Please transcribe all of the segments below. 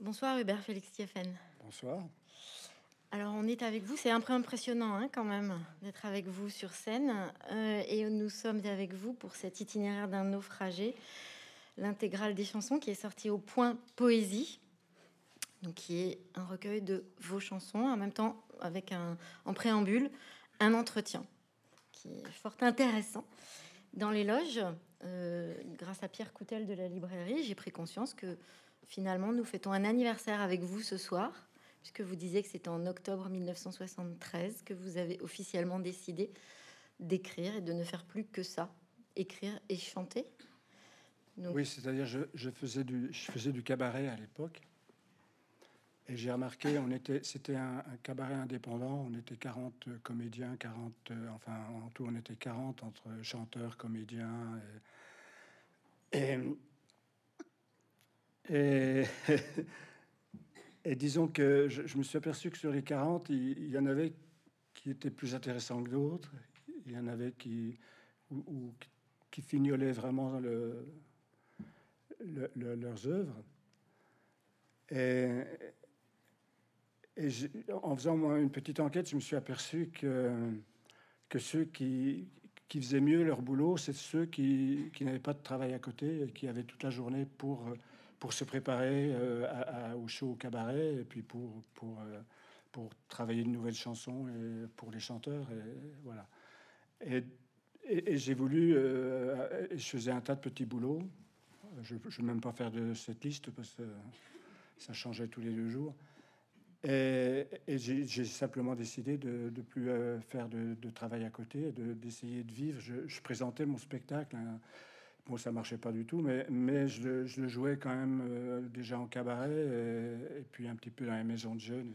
Bonsoir Hubert Félix Thieffen. Bonsoir. Alors on est avec vous, c'est un peu impressionnant hein, quand même d'être avec vous sur scène. Euh, et nous sommes avec vous pour cet itinéraire d'un naufragé, l'intégrale des chansons qui est sortie au point Poésie, donc qui est un recueil de vos chansons, en même temps avec un, en préambule un entretien qui est fort intéressant. Dans les loges, euh, grâce à Pierre Coutel de la librairie, j'ai pris conscience que finalement, nous fêtons un anniversaire avec vous ce soir, puisque vous disiez que c'est en octobre 1973 que vous avez officiellement décidé d'écrire et de ne faire plus que ça, écrire et chanter. Oui, c'est-à-dire je, je, faisais du, je faisais du cabaret à l'époque. Et j'ai remarqué, on était, c'était un, cabaret indépendant, on était 40 comédiens, 40, enfin en tout on était 40 entre chanteurs, comédiens. et, et disons que je, me suis aperçu que sur les 40, il, y en avait qui étaient plus intéressants que d'autres. Il y en avait qui, qui fignolaient vraiment le, leurs œuvres. Et, et en faisant moi, une petite enquête, je me suis aperçu que, que ceux qui, qui faisaient mieux leur boulot, c'est ceux qui, qui n'avaient pas de travail à côté et qui avaient toute la journée pour pour se préparer euh, au show au cabaret et puis pour, pour, euh, pour travailler de nouvelles chansons et pour les chanteurs. Et voilà. Et, et, j'ai voulu, euh, je faisais un tas de petits boulots. Je ne vais même pas faire de cette liste parce que ça changeait tous les deux jours. Et, j'ai simplement décidé de ne plus faire de, travail à côté, d'essayer de, vivre. Je, je, présentais mon spectacle. Hein, Bon, ça marchait pas du tout, mais, mais je, le, jouais quand même euh, déjà en cabaret et, puis un petit peu dans les maisons de jeunes.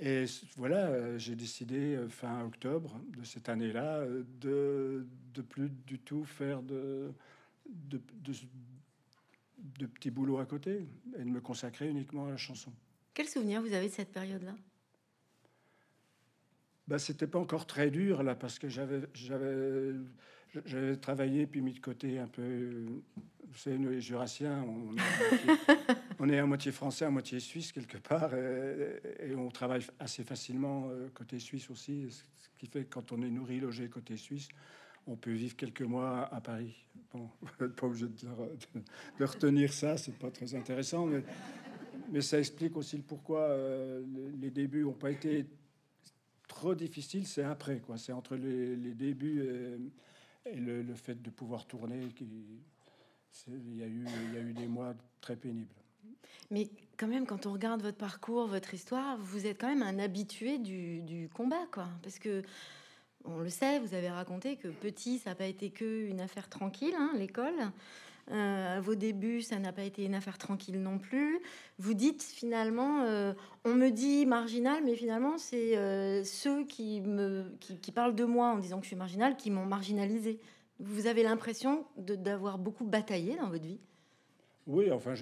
Et, voilà, euh, j'ai décidé euh, fin octobre de cette année-là de, de plus du tout faire de, de, de, petits boulots à côté et de me consacrer uniquement à la chanson. Quel souvenir vous avez de cette période-là? Bah, c'était pas encore très dur là parce que j'avais j'avais travaillé puis mis de côté un peu vous savez nous les jurassiens on, est à moitié français à moitié suisse quelque part et, on travaille assez facilement euh, côté suisse aussi ce qui fait que quand on est nourri logé côté suisse on peut vivre quelques mois à Paris bon pas obligé de, de, retenir ça c'est pas très intéressant mais mais ça explique aussi le pourquoi euh, les débuts ont pas été trop difficile, c'est après, quoi. C'est entre les, débuts et, le, fait de pouvoir tourner. Il, y a eu, y a eu des mois très pénibles. Mais quand même, quand on regarde votre parcours, votre histoire, vous êtes quand même un habitué du, du combat, quoi. Parce que on le sait, vous avez raconté que petit, ça n'a pas été que une affaire tranquille, hein, l'école. Euh, à vos débuts, ça n'a pas été une affaire tranquille non plus. Vous dites finalement, euh, on me dit marginal, mais finalement, c'est euh, ceux qui, parlent de moi en disant que je suis marginal qui m'ont marginalisé. Vous avez l'impression d'avoir beaucoup bataillé dans votre vie? Oui, enfin,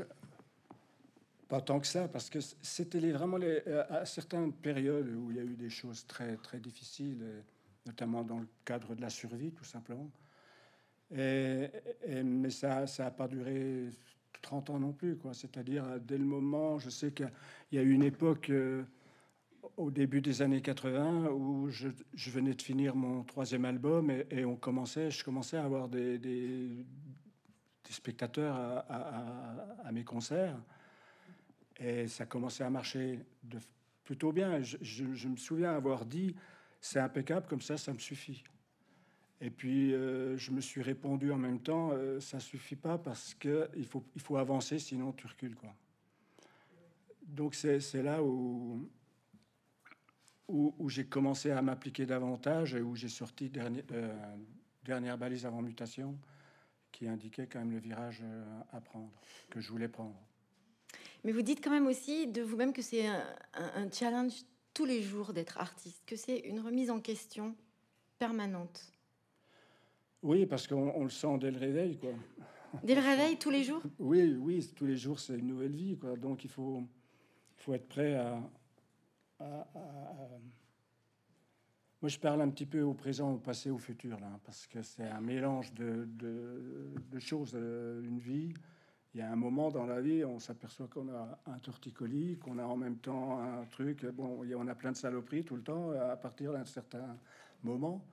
pas tant que ça, parce que c'était vraiment à certaines périodes où il y a eu des choses très, très difficiles, notamment dans le cadre de la survie, tout simplement. Mais ça n'a pas duré 30 ans non plus. C'est-à-dire, dès le moment, je sais qu'il y a eu une époque euh, au début des années 80 où je, venais de finir mon troisième album et, on commençait, je commençais à avoir des, spectateurs à, mes concerts. Et ça commençait à marcher plutôt bien. Je me souviens avoir dit, c'est impeccable, comme ça, ça me suffit. Et puis, euh, je me suis répondu en même temps, euh, ça suffit pas parce que il faut, il faut avancer, sinon tu recules. Quoi. Donc, c'est là où, où, j'ai commencé à m'appliquer davantage et où j'ai sorti dernier, euh, dernière balise avant mutation qui indiquait quand même le virage à prendre, que je voulais prendre. Mais vous dites quand même aussi de vous-même que c'est un challenge tous les jours d'être artiste, que c'est une remise en question permanente. Oui, parce qu'on le sent dès le réveil, quoi. Dès le réveil, tous les jours? Oui, oui, tous les jours, c'est une nouvelle vie, quoi. Donc il faut, faut être prêt à, Moi, je parle un petit peu au présent, au passé, au futur, là, parce que c'est un mélange de, de, choses. Euh, une vie, il il y a un moment dans la vie, on s'aperçoit qu'on a un torticolis, qu'on a en même temps un truc. Bon, on a plein de saloperies tout le temps à partir d'un certain moment.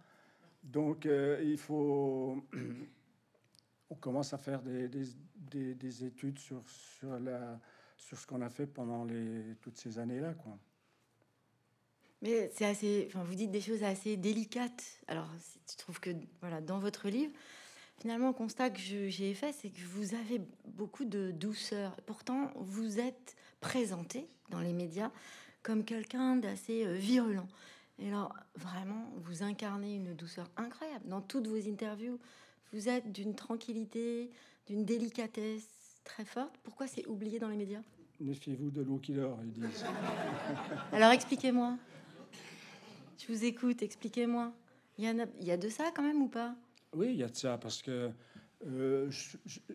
Donc, euh, il faut. on commence à faire des, des, des, études sur, sur, la, sur ce qu'on a fait pendant toutes ces années-là, quoi. Mais c'est assez. Enfin, vous dites des choses assez délicates. Alors, je trouve que voilà, dans votre livre, finalement, le constat que j'ai fait, c'est que vous avez beaucoup de douceur. Pourtant, vous êtes présenté dans les médias comme quelqu'un d'assez euh, virulent. Et alors, vraiment, vous incarnez une douceur incroyable. Dans toutes vos interviews, vous êtes d'une tranquillité, d'une délicatesse très forte. Pourquoi c'est oublié dans les médias? Méfiez-vous de l'eau qui dort, ils disent. alors, expliquez-moi. Je vous écoute, expliquez-moi. Il y, a, il y a de ça quand même ou pas? Oui, il y a de ça, parce que euh,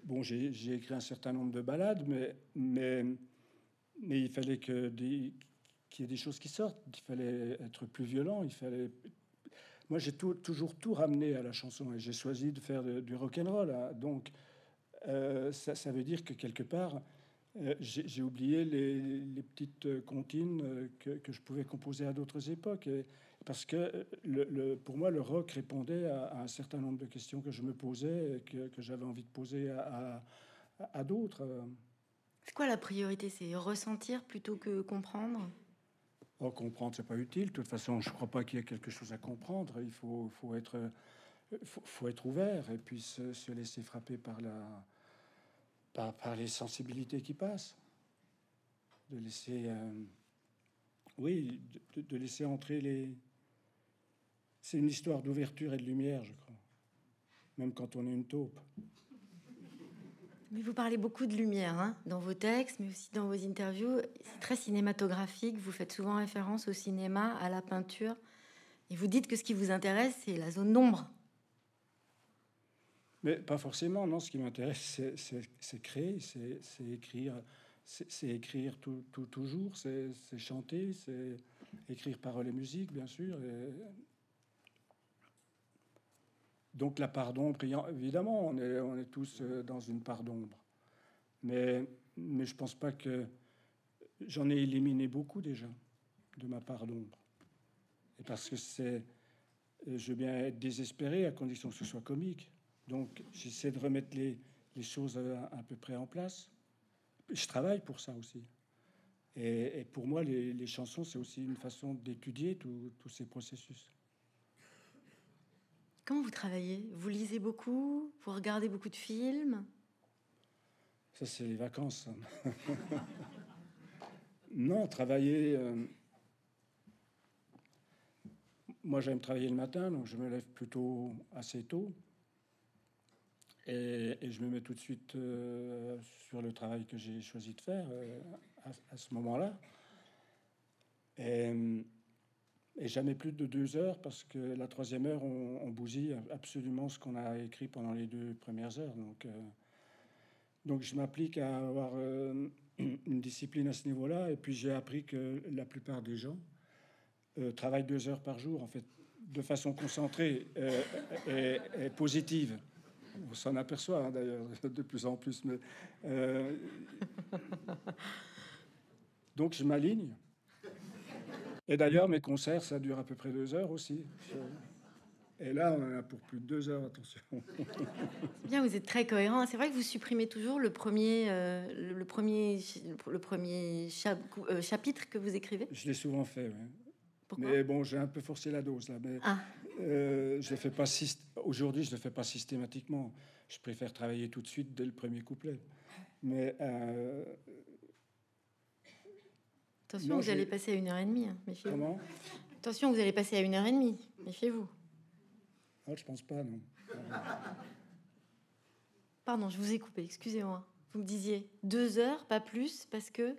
bon, j'ai écrit un certain nombre de ballades, mais, mais, mais il fallait que qu'il y ait des choses qui sortent. Il fallait être plus violent. Il fallait. Moi, j'ai toujours tout ramené à la chanson et j'ai choisi de faire du rock and roll. Hein. Donc, euh, ça, veut dire que quelque part, euh, j'ai oublié les, petites comptines que, je pouvais composer à d'autres époques. Parce que pour moi, le rock répondait à, un certain nombre de questions que je me posais et que, j'avais envie de poser à, à, d'autres. C'est quoi la priorité? C'est ressentir plutôt que comprendre? Oh, Comprendre, c'est pas utile. De toute façon, je crois pas qu'il y ait quelque chose à comprendre. Il faut, être, ouvert et puis se, laisser frapper par, la, par, les sensibilités qui passent. De laisser. Euh, oui, de laisser entrer les, c'est une histoire d'ouverture et de lumière, je crois. Même quand on est une taupe. Mais vous parlez beaucoup de lumière hein, dans vos textes, mais aussi dans vos interviews. C'est très cinématographique. Vous faites souvent référence au cinéma, à la peinture. Et vous dites que ce qui vous intéresse, c'est la zone d'ombre. Mais pas forcément, non. Ce qui m'intéresse, c'est créer, c'est écrire, c'est écrire tout, tout, toujours, c'est chanter, c'est écrire paroles et musique, bien sûr. Donc la part d'ombre, évidemment, on est, tous euh, dans une part d'ombre. Mais, mais je pense pas que j'en ai éliminé beaucoup déjà de ma part d'ombre. Et parce que c'est, je veux bien être désespéré à condition que ce soit comique. Donc j'essaie de remettre les, choses à, peu près en place. Je travaille pour ça aussi. Et, pour moi, les chansons, c'est aussi une façon d'étudier tous ces processus. Comment vous travaillez? Vous lisez beaucoup? Vous regardez beaucoup de films? Ça, c'est les vacances. non, travailler. Euh, moi, j'aime travailler le matin, donc je me lève plutôt assez tôt. Et, je me mets tout de suite euh, sur le travail que j'ai choisi de faire euh, à, ce moment-là. Et jamais plus de deux heures parce que la troisième heure, on, bousille absolument ce qu'on a écrit pendant les deux premières heures. Donc, euh, donc je m'applique à avoir euh, une discipline à ce niveau-là. Et puis j'ai appris que la plupart des gens euh, travaillent deux heures par jour, en fait, de façon concentrée et, et, positive. On s'en aperçoit hein, d'ailleurs de plus en plus. Mais, donc je m'aligne. Et d'ailleurs, mes concerts, ça dure à peu près deux heures aussi. Et là, on en a pour plus de deux heures, attention. Bien, vous êtes très cohérent. C'est vrai que vous supprimez toujours le premier, euh, le premier, le premier euh, chapitre que vous écrivez? Je l'ai souvent fait, oui. mais bon, j'ai un peu forcé la dose là. Mais ah. euh, je fais pas aujourd'hui, je le fais pas systématiquement. Je préfère travailler tout de suite dès le premier couplet. Mais Attention, vous allez passer à une heure et demie. Hein, méfiez-vous. Comment? Attention, vous allez passer à une heure et demie. Méfiez-vous. Ah, je pense pas, non. Pardon, je vous ai coupé. Excusez-moi. Vous me disiez deux heures, pas plus, parce que.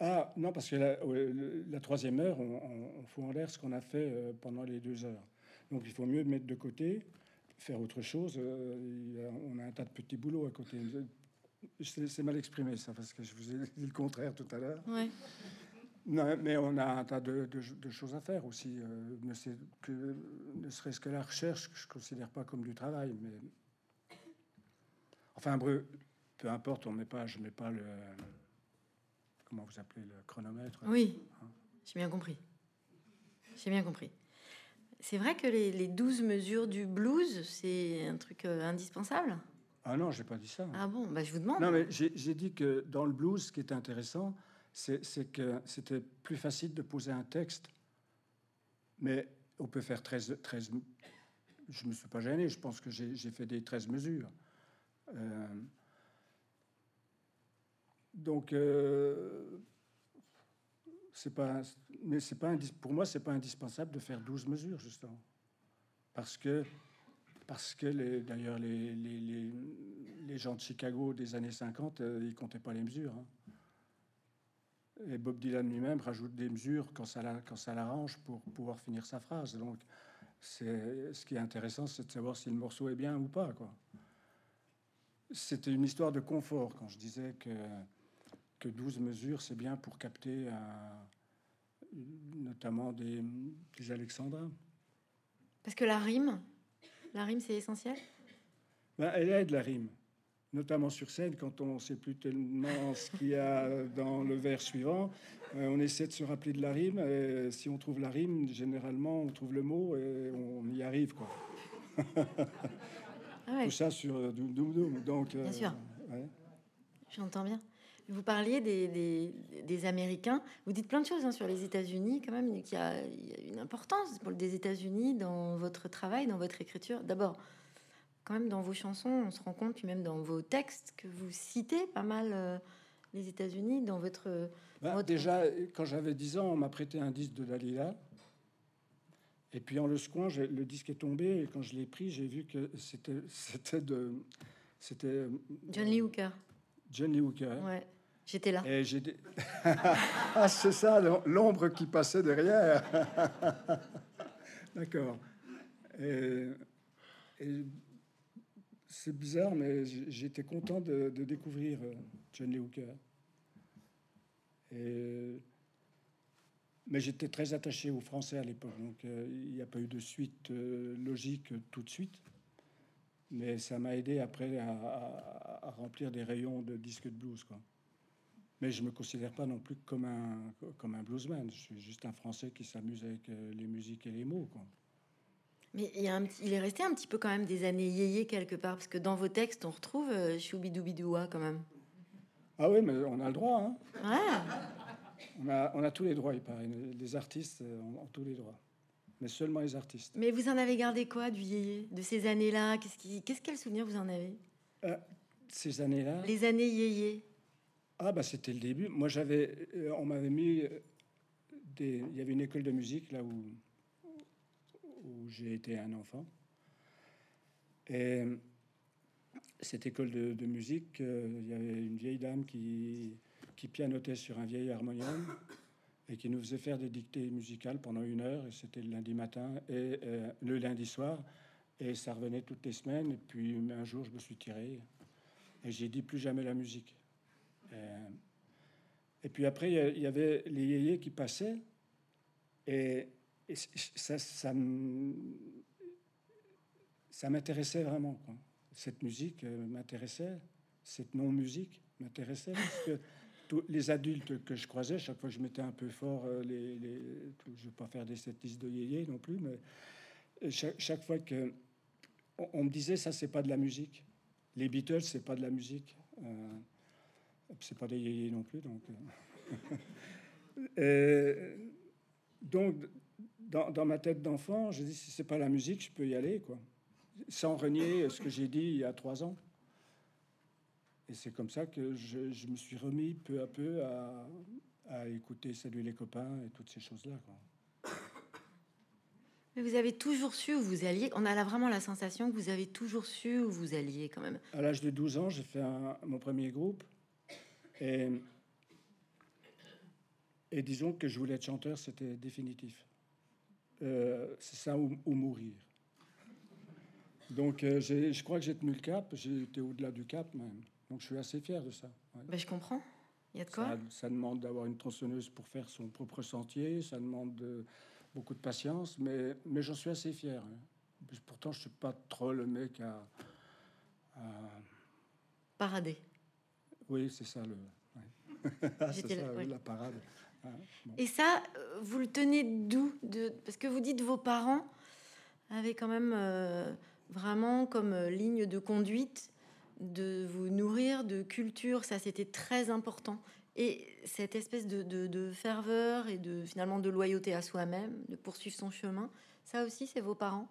Ah non, parce que la, troisième heure, on, fout en l'air ce qu'on a fait euh, pendant les deux heures. Donc il faut mieux mettre de côté, faire autre chose. Euh, on a un tas de petits boulots à côté. C'est mal exprimé ça, parce que je vous ai dit le contraire tout à l'heure. Non, mais on a un tas de, choses à faire aussi. Euh, ne, que, ne serait-ce que la recherche, que je ne considère pas comme du travail. Mais... Enfin, bref, peu importe, on met pas, je mets pas le comment vous appelez le chronomètre. Oui, j'ai bien compris. J'ai bien compris. C'est vrai que les, les 12 mesures du blues, c'est un truc euh, indispensable? Ah non, j'ai pas dit ça. Ah bon, bah, je vous demande. Non, mais j'ai dit que dans le blues, ce qui est intéressant, c'est que c'était plus facile de poser un texte. Mais on peut faire 13, 13 je me suis pas gêné, je pense que j'ai fait des 13 mesures. Euh, donc, euh, c'est pas, mais c'est pas, pour moi, c'est pas indispensable de faire 12 mesures, justement. Parce que, parce que d'ailleurs, les, gens de Chicago des années 50, euh, ils comptaient pas les mesures. hein. Et Bob Dylan lui-même rajoute des mesures quand ça, l'arrange pour pouvoir finir sa phrase. Donc, ce qui est intéressant, c'est de savoir si le morceau est bien ou pas. C'était une histoire de confort quand je disais que, que 12 mesures, c'est bien pour capter un- notamment des, des alexandrins. Parce que la rime, la rime, c'est essentiel? Ben, elle aide la rime, notamment sur scène quand on ne sait plus tellement ce qu'il y a dans le vers suivant. Euh, on essaie de se rappeler de la rime. Et si on trouve la rime, généralement, on trouve le mot et on y arrive. Quoi. Ah ouais, Tout ça sur euh, Doum Doum Doum. Donc, euh, Bien sûr. ouais. j'entends bien. Vous parliez des, des, des Américains. Vous dites plein de choses hein, sur les États-Unis, quand même, qu'il y, a une importance pour des États-Unis dans votre travail, dans votre écriture. D'abord, quand même, dans vos chansons, on se rend compte, puis même dans vos textes, que vous citez pas mal euh, les États-Unis dans votre. Votre- déjà, quand j'avais 10 ans, on m'a prêté un disque de Dalila. Et puis en le secouant, le disque est tombé. Et quand je l'ai pris, j'ai vu que c'était c'était de c'était John Lee Hooker. John Lee Hooker. Ouais, j'étais là. Et j'ai dit- ah c'est ça l'om- l'ombre qui passait derrière. D'accord. Et, et c'est bizarre, mais j'étais content de, de découvrir euh, John Lee Hooker. Et, mais j'étais très attaché aux Français à l'époque, donc euh, il n'y a pas eu de suite euh, logique tout de suite. Mais ça m'a aidé après à, à- à remplir des rayons de disques de blues. Quoi. Mais je me considère pas non plus comme un, comme un bluesman. Je suis juste un Français qui s'amuse avec euh, les musiques et les mots. Quoi. Mais il, y a un petit- il est resté un petit peu quand même des années yéyé quelque part, parce que dans vos textes, on retrouve euh, Choubidoubidoua quand même. Ah oui, mais on a le droit. hein. Ouais. On, a, on a tous les droits, il paraît. Les artistes euh, ont, ont tous les droits. Mais seulement les artistes. Mais vous en avez gardé quoi du yéyé de ces années-là? Qu'est-ce qui, qu'est-ce quel souvenir vous en avez? Euh, ces années-là, Les années yéyé. ah bah c'était le début. Moi j'avais, euh, on m'avait mis euh, des, il y avait une école de musique là où où j'ai été un enfant. Et cette école de, de musique, euh, il y avait une vieille dame qui qui pianotait sur un vieil harmonium et qui nous faisait faire des dictées musicales pendant une heure. Et c'était le lundi matin et euh, le lundi soir. Et ça revenait toutes les semaines. Et puis un jour, je me suis tiré et j'ai dit plus jamais la musique. Euh, et puis après, il y avait les yéyés qui passaient. Et, ça, ça, m'intéressait vraiment. Cette musique euh, m'intéressait. Cette non-musique m'intéressait. Parce que les adultes que je croisais, chaque fois que je mettais un peu fort, euh, je ne vais pas faire des setlists de yéyés non plus, mais chaque, chaque fois que on, me disait ça, c'est pas de la musique. Les Beatles, c'est pas de la musique. Euh, c'est pas des yéyés non plus, donc. euh. Donc, dans, dans ma tête d'enfant, je dis si c'est pas la musique, je peux y aller, quoi, sans renier ce que j'ai dit il y a trois ans. Et c'est comme ça que je, je me suis remis peu à peu à, à écouter Salut les copains et toutes ces choses-là. Mais vous avez toujours su où vous alliez. On a là vraiment la sensation que vous avez toujours su où vous alliez quand même. À l'âge de 12 ans, j'ai fait un- mon premier groupe. Et, et disons que je voulais être chanteur, c'était définitif. Euh, c'est ça ou, ou mourir. Donc euh, je crois que j'ai tenu le cap, j'ai été au-delà du cap même. Donc je suis assez fier de ça. ouais. Ben, je comprends. Il y a de quoi Ça, ça demande d'avoir une tronçonneuse pour faire son propre sentier, ça demande de- beaucoup de patience, mais, mais j'en suis assez fier. hein. Pourtant, je suis pas trop le mec à- à parader. Oui, c'est ça le. c'est ça, la parade. Et ça, euh, vous le tenez d'où de... Parce que vous dites vos parents avaient quand même euh, vraiment comme euh, ligne de conduite de vous nourrir de culture, ça c'était très important. Et cette espèce de, de, ferveur et de finalement de loyauté à soi-même, de poursuivre son chemin, ça aussi c'est vos parents?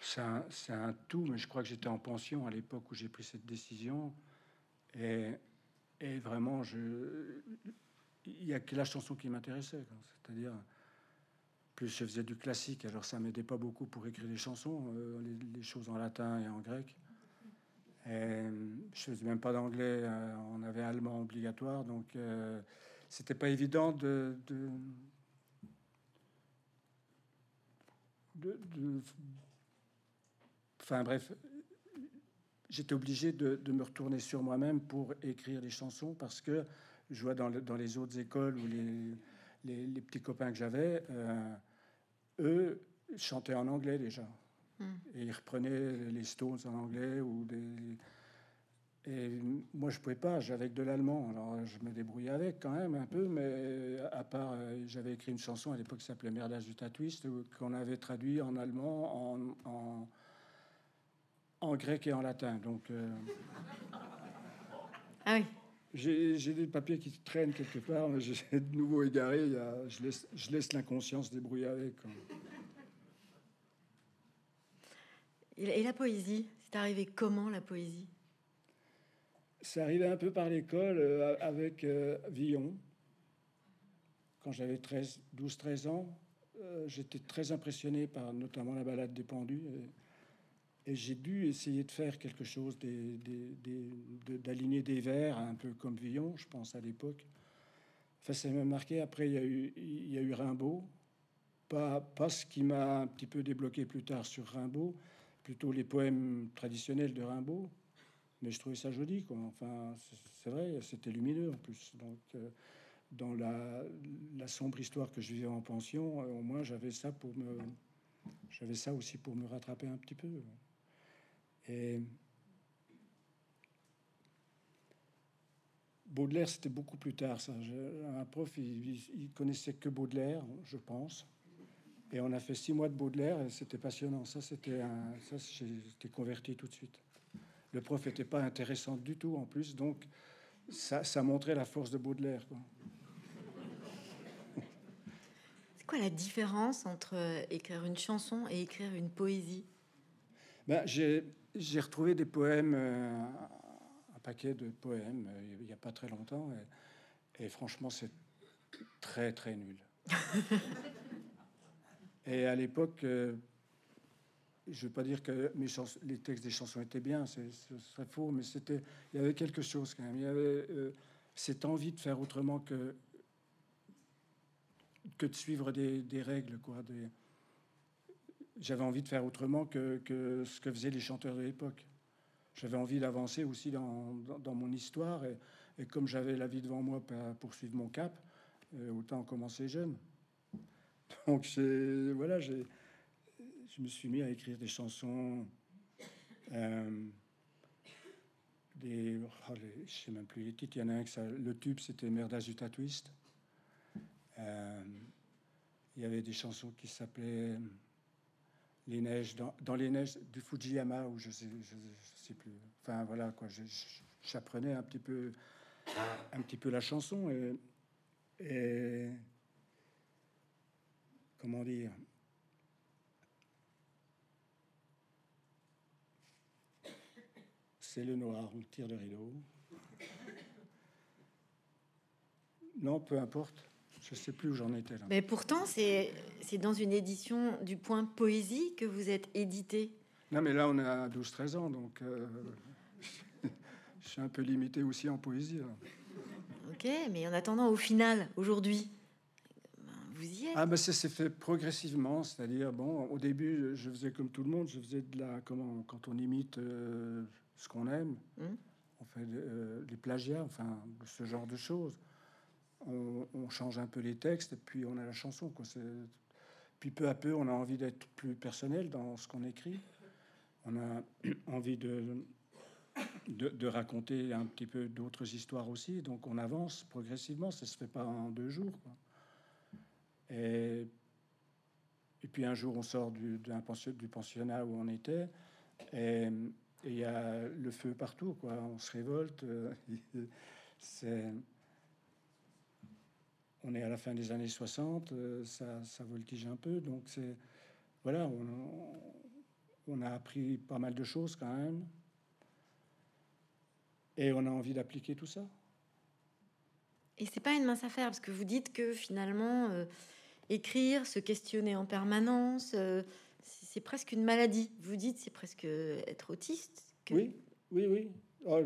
C'est un, un, tout, mais je crois que j'étais en pension à l'époque où j'ai pris cette décision. Et et vraiment, je, il n'y a que la chanson qui m'intéressait. C'est-à-dire, plus je faisais du classique, alors ça m'aidait pas beaucoup pour écrire des chansons, euh, les, choses en latin et en grec. Et je faisais même pas d'anglais, euh, on avait allemand obligatoire, donc euh, c'était pas évident de, Enfin bref, j'étais obligé de, me retourner sur moi-même pour écrire des chansons parce que je vois dans, dans les autres écoles ou les, les, petits copains que j'avais, euh, eux chantaient en anglais déjà. Hmm. Et ils reprenaient les Stones en anglais ou des. Et moi, je pouvais pas, j'avais de l'allemand. Alors, je me débrouillais avec quand même un peu, mais à part, euh, j'avais écrit une chanson à l'époque qui s'appelait Merdage du Tatouiste, qu'on avait traduit en allemand, en, en en grec et en latin. Donc, euh, ah oui. J'ai des papiers qui traînent quelque part, mais j'ai de nouveau égaré. je laisse, je laisse l'inconscience débrouiller avec. Et la poésie, c'est arrivé comment la poésie? C'est arrivé un peu par l'école euh, avec euh, Villon. Quand j'avais 12-13 ans, j'étais très impressionné par notamment la balade des pendus. Et j'ai dû essayer de faire quelque chose, d'aligner des, vers, un peu comme Villon, je pense, à l'époque. Enfin, ça m'a marqué. Après, il y a eu, il y a eu Rimbaud. Pas, pas ce qui m'a un petit peu débloqué plus tard sur Rimbaud, plutôt les poèmes traditionnels de Rimbaud. Mais je trouvais ça joli, quoi. Enfin, c'est vrai, c'était lumineux en plus. Donc, euh, dans la, sombre histoire que je vivais en pension, euh, au moins j'avais ça pour me, j'avais ça aussi pour me rattraper un petit peu. Et Baudelaire, c'était beaucoup plus tard. Ça. un prof, il, connaissait que Baudelaire, je pense. Et on a fait six mois de Baudelaire et c'était passionnant. Ça, c'était ça, j'étais converti tout de suite. Le prof n'était pas intéressant du tout en plus, donc ça, ça montrait la force de Baudelaire. C'est quoi la différence entre écrire une chanson et écrire une poésie? Ben, j'ai j'ai retrouvé des poèmes, euh, un paquet de poèmes, euh, il n'y a pas très longtemps, et, franchement, c'est très très nul. et à l'époque, euh, je ne veux pas dire que les textes des chansons étaient bien, ce serait faux, mais c'était, il y avait quelque chose quand même. Il y avait cette envie de faire autrement que que de suivre des, règles, quoi. J'avais envie de faire autrement que, ce que faisaient les chanteurs de l'époque. J'avais envie d'avancer aussi dans, mon histoire et, comme j'avais la vie devant moi pour poursuivre mon cap, euh, autant commencer jeune. Donc voilà, je me suis mis à écrire des chansons. Euh, des, oh, je sais même plus les titres. Il y en a un que ça, le tube, c'était Merdage du Tatouiste. Euh, il y avait des chansons qui s'appelaient les neiges, dans, les neiges du Fujiyama, où je sais, je, sais plus. Enfin voilà quoi, j'apprenais un petit peu, un petit peu la chanson et comment dire? C'est le noir, on tire le rideau. Non, peu importe. Je sais plus où j'en étais là. Mais pourtant, c'est dans une édition du point poésie que vous êtes édité. Non, mais là, on a 12-13 ans, donc euh, je suis un peu limité aussi en poésie. Ok, mais en attendant, au final, aujourd'hui, vous y êtes. Ah, ben ça s'est fait progressivement, c'est-à-dire, bon, au début, je faisais comme tout le monde, je faisais de la. Comment, quand on imite euh, ce qu'on aime, hum. on fait euh, des plagiats, enfin, ce genre de choses on, change un peu les textes et puis on a la chanson. Quoi. Puis peu à peu, on a envie d'être plus personnel dans ce qu'on écrit. On a envie de, de, raconter un petit peu d'autres histoires aussi. Donc on avance progressivement, ça se fait pas en deux jours. Et, puis un jour on sort du, du pensionnat où on était et il y a le feu partout, quoi. On se révolte. C'est on est à la fin des années 60, ça, ça voltige un peu, donc c'est voilà, on, on a appris pas mal de choses quand même. Et on a envie d'appliquer tout ça. Et c'est pas une mince affaire parce que vous dites que finalement, euh, écrire, se questionner en permanence, euh, c'est presque une maladie. Vous dites c'est presque être autiste. Oui, oui, oui. Oh,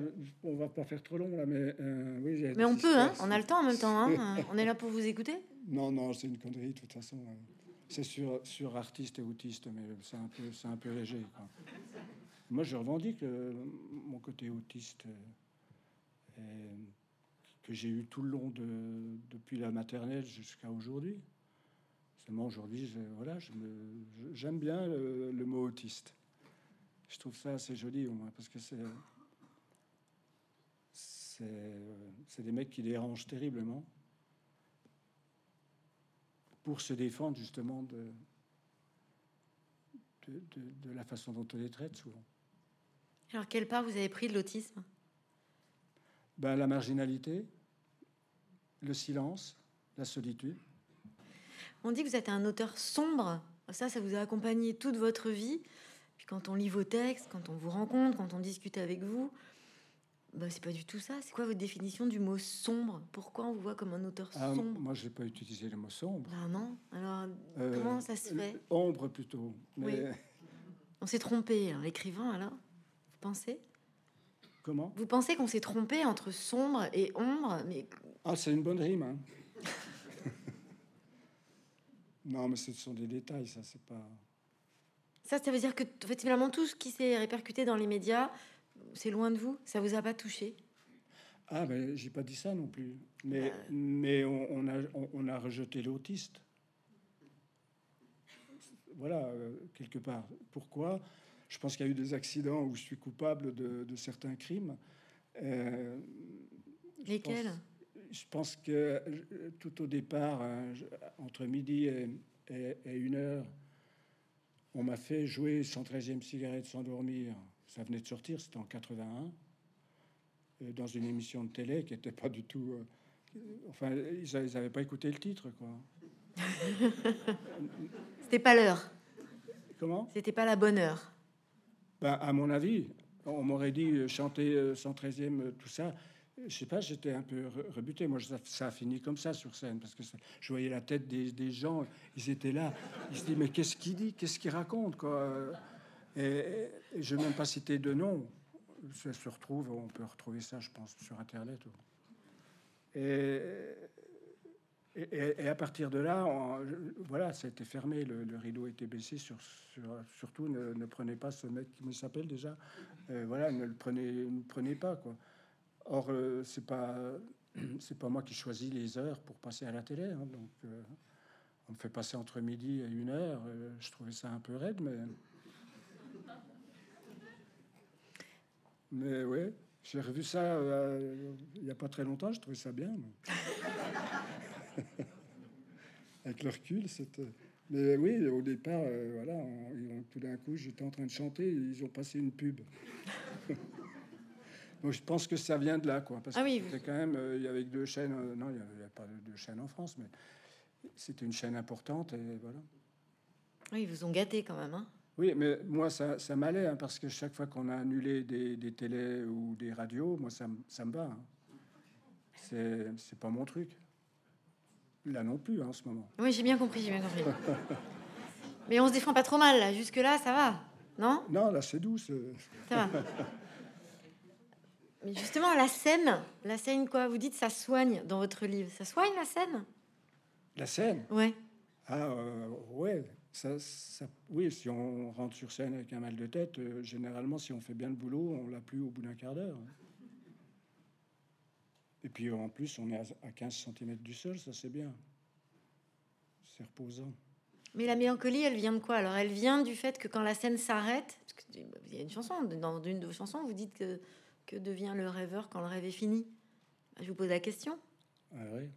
on va pas faire trop long là, mais euh, oui. Mais on peut, hein, on a le temps en même temps. Hein, on est là pour vous écouter. Non, non, c'est une connerie de toute façon. C'est sur, sur artiste et autiste, mais c'est un peu, c'est un peu léger. Moi, je revendique mon côté autiste que j'ai eu tout le long de, depuis la maternelle jusqu'à aujourd'hui. Seulement aujourd'hui, je, voilà, j'aime bien le, mot autiste. Je trouve ça assez joli au moins parce que c'est c'est des mecs qui dérangent terriblement pour se défendre justement de, de, de, la façon dont on les traite souvent. Alors, quelle part vous avez pris de l'autisme? Ben, La marginalité, le silence, la solitude. On dit que vous êtes un auteur sombre. Ça, ça vous a accompagné toute votre vie. Puis quand on lit vos textes, quand on vous rencontre, quand on discute avec vous, bah, c'est pas du tout ça. C'est quoi votre définition du mot sombre? Pourquoi on vous voit comme un auteur ah, sombre? Moi, je n'ai pas utilisé le mot sombre. Ah non. Alors, euh, comment ça se fait? Ombre plutôt. Mais... On s'est trompé, hein, l'écrivain, alors Vous pensez? Comment? Vous pensez qu'on s'est trompé entre sombre et ombre mais... Ah, c'est une bonne rime. Hein. Non, mais ce sont des détails, ça, c'est pas. Ça, ça veut dire que finalement tout ce qui s'est répercuté dans les médias, c'est loin de vous Ça vous a pas touché? Ah, ben, j'ai pas dit ça non plus. Mais, bah. mais on, a, on, a rejeté l'autiste. Voilà, euh, quelque part. Pourquoi? Je pense qu'il y a eu des accidents où je suis coupable de, certains crimes. Euh, Lesquels? Je pense, que euh, tout au départ, entre midi et, et, et une heure, on m'a fait jouer 113e cigarette sans dormir ça venait de sortir, c'était en 81, euh, dans une émission de télé qui n'était pas du tout. Euh, enfin, ils n'avaient pas écouté le titre, quoi. c'était pas l'heure. Comment? C'était pas la bonne heure. Ben, à mon avis, on m'aurait dit euh, chanter 113e, tout ça. Je sais pas, j'étais un peu rebuté. Moi, ça, a fini comme ça sur scène parce que je voyais la tête des, gens. Ils étaient là. Ils se disaient mais qu'est-ce qu'il dit? Qu'est-ce qu'il raconte quoi? Et, je ne vais même pas citer de nom. Ça se retrouve, on peut retrouver ça, je pense, sur Internet. Et, et, à partir de là, voilà, ça a été fermé, le, rideau était baissé. Sur, surtout, ne, prenez pas ce mec qui me s'appelle déjà. Euh, voilà, ne le prenez, ne prenez pas quoi. Or, euh, c'est pas, pas moi qui choisis les heures pour passer à la télé. Hein, donc, euh, on me fait passer entre midi et une heure. je trouvais ça un peu raide, mais Mais oui, j'ai revu ça euh, il n'y a pas très longtemps, je trouvais ça bien. Avec le recul, c'était. Mais oui, au départ, euh, voilà, tout d'un coup, j'étais en train de chanter, ils ont passé une pub. Donc je pense que ça vient de là, quoi. Parce ah oui. que quand même, euh, il y avait deux chaînes. non, il n'y avait pas de chaîne en France, mais c'était une chaîne importante, et voilà. Oui, ils vous ont gâté quand même, hein oui, mais moi, ça, ça m'allait, hein, parce que chaque fois qu'on a annulé des, des, télés ou des radios, moi, ça, ça me va. Hein. C'est pas mon truc. Là non plus, hein, en ce moment. Oui, j'ai bien compris, j'ai bien compris. mais on se défend pas trop mal, là. Jusque-là, ça va, non? Non, là, c'est douce. Ça va. mais justement, la scène, la scène, quoi Vous dites ça soigne dans votre livre. Ça soigne, la scène? La scène? Ouais. Ah, euh, ouais. Ça, ça, oui, si on rentre sur scène avec un mal de tête, euh, généralement, si on fait bien le boulot, on l'a plus au bout d'un quart d'heure. Et puis en plus, on est à, 15 cm du sol, ça c'est bien. C'est reposant. Mais la mélancolie, elle vient de quoi? Alors, elle vient du fait que quand la scène s'arrête, parce qu'il y a une chanson, dans une de vos chansons, vous dites que Que devient le rêveur quand le rêve est fini? Je vous pose la question. Ah ouais.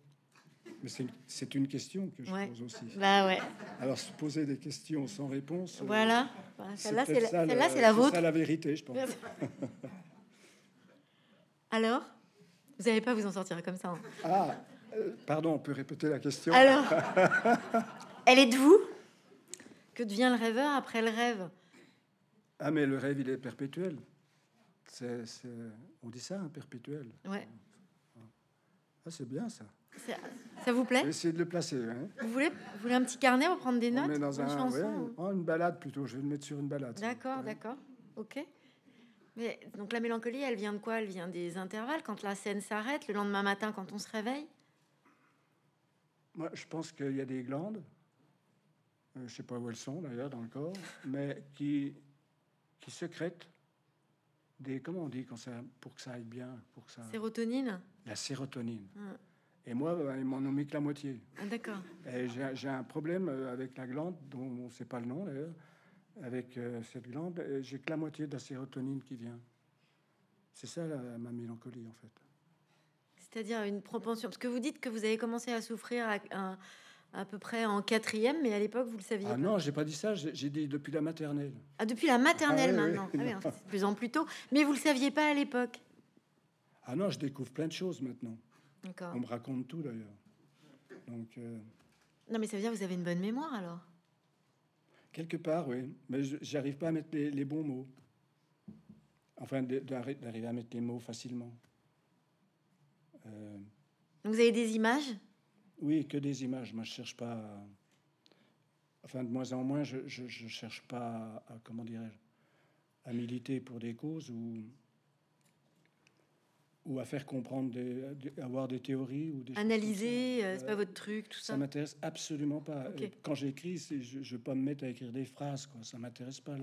Mais c'est- c'est une question que je Ouais. pose aussi. Bah ouais. Alors, se poser des questions sans réponse. euh, Voilà. Bah, Celle-là, c'est la, ça, c'est c'est vôtre. ça la vérité, je pense. Alors Vous n'allez pas vous en sortir comme ça. hein. Ah, euh, pardon, on peut répéter la question Alors Elle est de vous? Que devient le rêveur après le rêve? Ah, mais le rêve, il est perpétuel. C'est, c'est- on dit ça, hein, perpétuel. Ouais. Ah, c'est bien ça. C'est- Ça vous Je plaît? Vais essayer de le placer. hein. vous voulez, vous voulez un petit carnet pour prendre des On notes est dans une un, chanson ouais, ou- oh, une balade plutôt. Je vais le mettre sur une balade. D'accord, Ouais. d'accord. Ok. Mais donc la mélancolie, elle vient de quoi? Elle vient des intervalles, quand la scène s'arrête, le lendemain matin, quand on se réveille? Moi, je pense qu'il y a des glandes, euh, je sais pas où elles sont d'ailleurs dans le corps, mais qui, qui sécrètent des, comment on dit quand ça, pour que ça aille bien, pour que ça, Sérotonine la sérotonine. Ah. Et moi, ben, ils m'en ont mis que la moitié. Ah, D'accord. Et j'ai un problème euh, avec la glande, dont on ne sait pas le nom d'ailleurs, avec euh, cette glande, j'ai que la moitié de la sérotonine qui vient. C'est ça la- ma mélancolie en fait. C'est-à-dire une propension. Parce que vous dites que vous avez commencé à souffrir à, à- à peu près en quatrième, mais à l'époque, vous le saviez Ah pas. non, j'ai pas dit ça, j'ai dit depuis la maternelle. Ah, depuis la maternelle Ah oui, oui. maintenant. Ah oui, en fait, c'est de plus en plus tôt. Mais vous le saviez pas à l'époque. Ah non, je découvre plein de choses maintenant. D'accord. On me raconte tout d'ailleurs. Donc, euh, Non, mais ça veut dire que vous avez une bonne mémoire alors. quelque part, oui. Mais j'arrive pas à mettre les, les bons mots. Enfin, d'arriver à mettre les mots facilement. Euh, Donc vous avez des images? Oui, que des images. Moi, je cherche pas. à- Enfin, de moins en moins, je, je, je cherche pas à, à- comment dirais-je, à militer pour des causes ou ou à faire comprendre, des, avoir des théories ou des Analyser, euh, c'est pas votre truc, tout Ça ça. m'intéresse absolument pas. Euh, Quand j'écris, je ne veux pas me mettre à écrire des phrases. Quoi. Ça m'intéresse pas,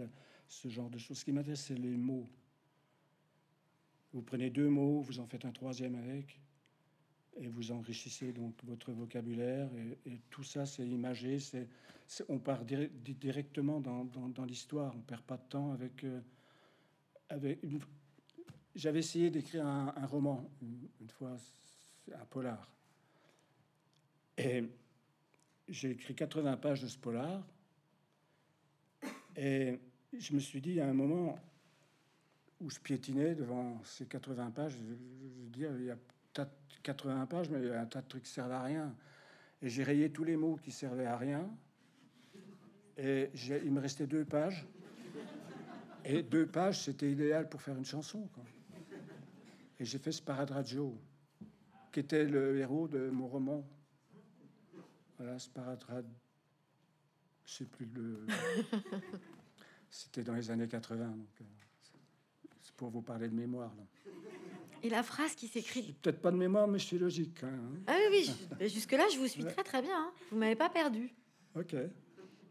ce genre de choses. Ce qui m'intéresse, c'est les mots. Vous prenez deux mots, vous en faites un troisième avec, et vous enrichissez donc votre vocabulaire. Et, tout ça, c'est imagé. C'est, on part dire- di- directement dans, l'histoire. On perd pas de temps avec. euh, J'avais essayé d'écrire un, roman une, fois, un polar. Et j'ai écrit 80 pages de ce polar. Et je me suis dit à un moment où je piétinais devant ces 80 pages, je veux dire, il y a tas de 80 pages, mais un tas de trucs qui servent à rien. Et j'ai rayé tous les mots qui servaient à rien. Et il me restait deux pages. Et deux pages, c'était idéal pour faire une chanson. quoi. Et j'ai fait Sparadraggio, qui était le héros de mon roman. Voilà, Sparadrad. Je sais plus le. C'était dans les années 80. Donc, euh, c'est pour vous parler de mémoire. là. Et la phrase qui s'écrit. Peut-être pas de mémoire, mais je suis logique. hein. Ah oui, oui, jusque-là, je vous suis très très bien. hein. Vous m'avez pas perdu. Ok.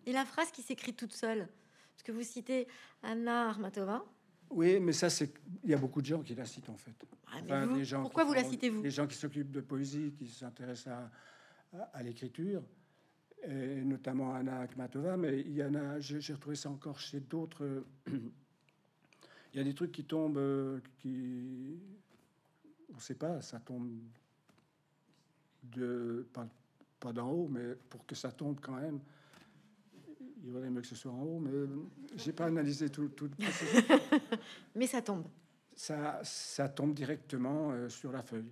Et la phrase qui s'écrit toute seule. Parce que vous citez Anna Armatova. Oui, mais ça, c'est. Il y a beaucoup de gens qui la citent en fait. Ah, Enfin, vous, gens pourquoi vous la font- citez-vous Les gens qui s'occupent de poésie, qui s'intéressent à, à, à l'écriture, et notamment Anna Akhmatova, mais il y en a, j'ai j'ai retrouvé ça encore chez d'autres. Il y a des trucs qui tombent, euh, qui. On ne sait pas, ça tombe de. Pas, pas d'en haut, mais pour que ça tombe quand même. Il vaudrait mieux que ce soit en haut, mais j'ai pas analysé tout, tout, Mais ça tombe. ça, ça tombe directement euh, sur la feuille.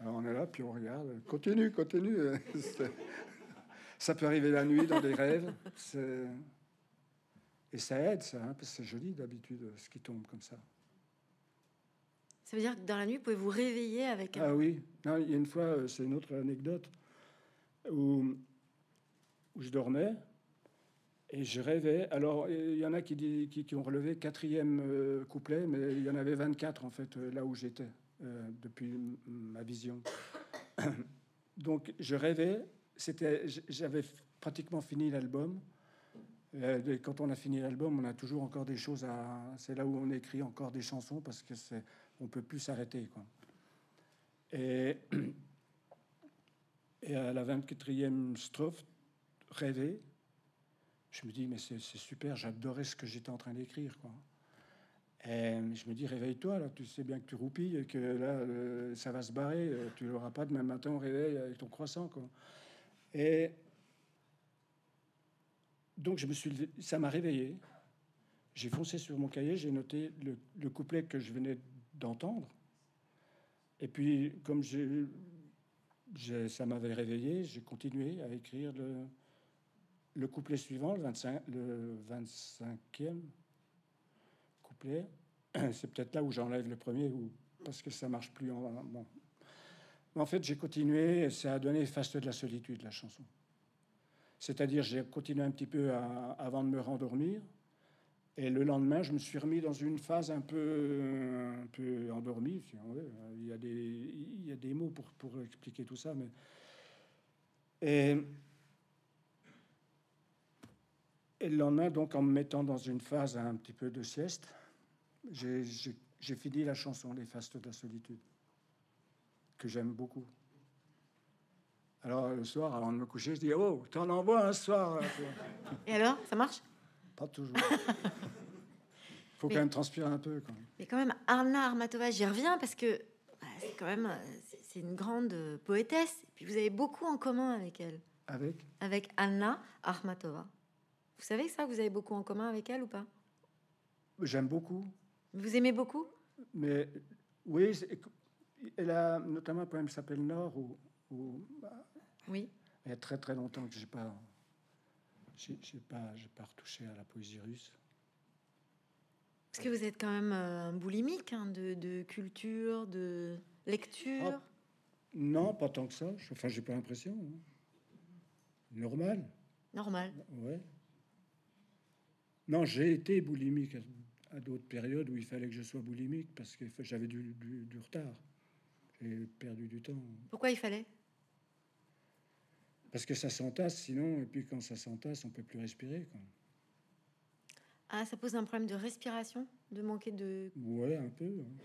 Alors on est là, puis on regarde. Continue, continue. Ça peut arriver la nuit dans des rêves. Et ça aide, ça, hein, parce que c'est joli d'habitude, ce qui tombe comme ça. Ça veut dire que dans la nuit, vous pouvez vous réveiller avec un... Ah oui, non, il y a une fois, euh, c'est une autre anecdote, où, où je dormais et je rêvais. Alors, il y en a qui, dit, qui, ont relevé quatrième euh, couplet, mais il y en avait 24 en fait, euh, là où j'étais, depuis ma vision. Donc, je rêvais, c'était, j'avais pratiquement fini l'album. Quand on a fini l'album, on a toujours encore des choses à. C'est là où on écrit encore des chansons parce que c'est, on peut plus s'arrêter, quoi. Et, à la 24e strophe, rêver, je me dis, mais c'est super, j'adorais ce que j'étais en train d'écrire. Quoi. Et je me dis, réveille-toi, là, tu sais bien que tu roupilles et que là, ça va se barrer. Tu n'auras pas demain matin au réveil avec ton croissant. Quoi. Et donc, je me suis, ça m'a réveillé. J'ai foncé sur mon cahier, j'ai noté le, couplet que je venais d'entendre. Et puis, comme je, ça m'avait réveillé, j'ai continué à écrire le, le couplet suivant, le, 25, le 25e couplet. C'est peut-être là où j'enlève le premier, ou parce que ça marche plus. En fait, j'ai continué, et ça a donné Faste de la solitude, la chanson. C'est-à-dire, j'ai continué un petit peu avant de me rendormir. Et le lendemain, je me suis remis dans une phase un peu, un peu endormie. Il y, a des, il y a des mots pour, pour expliquer tout ça. Mais... Et, le lendemain, donc, en me mettant dans une phase un petit peu de sieste, j'ai fini la chanson Les Fastes de la solitude, que j'aime beaucoup. Alors le soir, avant de me coucher, je dis Oh, t'en envoies un soir. Et alors, ça marche? Pas toujours. faut quand même transpirer un peu. Quand même. Mais quand même, Arna Armatova, j'y reviens parce que bah, c'est quand même c'est une grande poétesse. Et puis vous avez beaucoup en commun avec elle. Avec? Avec Anna Armatova. Vous savez ça? Vous avez beaucoup en commun avec elle ou pas? J'aime beaucoup. Vous aimez beaucoup? Mais oui, elle a notamment un poème qui s'appelle Nord, où, bah, oui. Il y a très très longtemps que j'ai pas, j'ai pas, j'ai pas retouché à la poésie russe. Parce que vous êtes quand même euh, un boulimique hein, de, culture, de lecture. Ah, non, pas tant que ça. Enfin, j'ai pas l'impression. Hein. Normal. Normal. Ouais. Non, j'ai été boulimique à, d'autres périodes où il fallait que je sois boulimique parce que j'avais du, du retard. J'ai perdu du temps. Pourquoi il fallait? Parce que ça s'entasse sinon, et puis quand ça s'entasse, on peut plus respirer. Quoi. Ah, ça pose un problème de respiration, de manquer de. Ouais, un peu. Hein.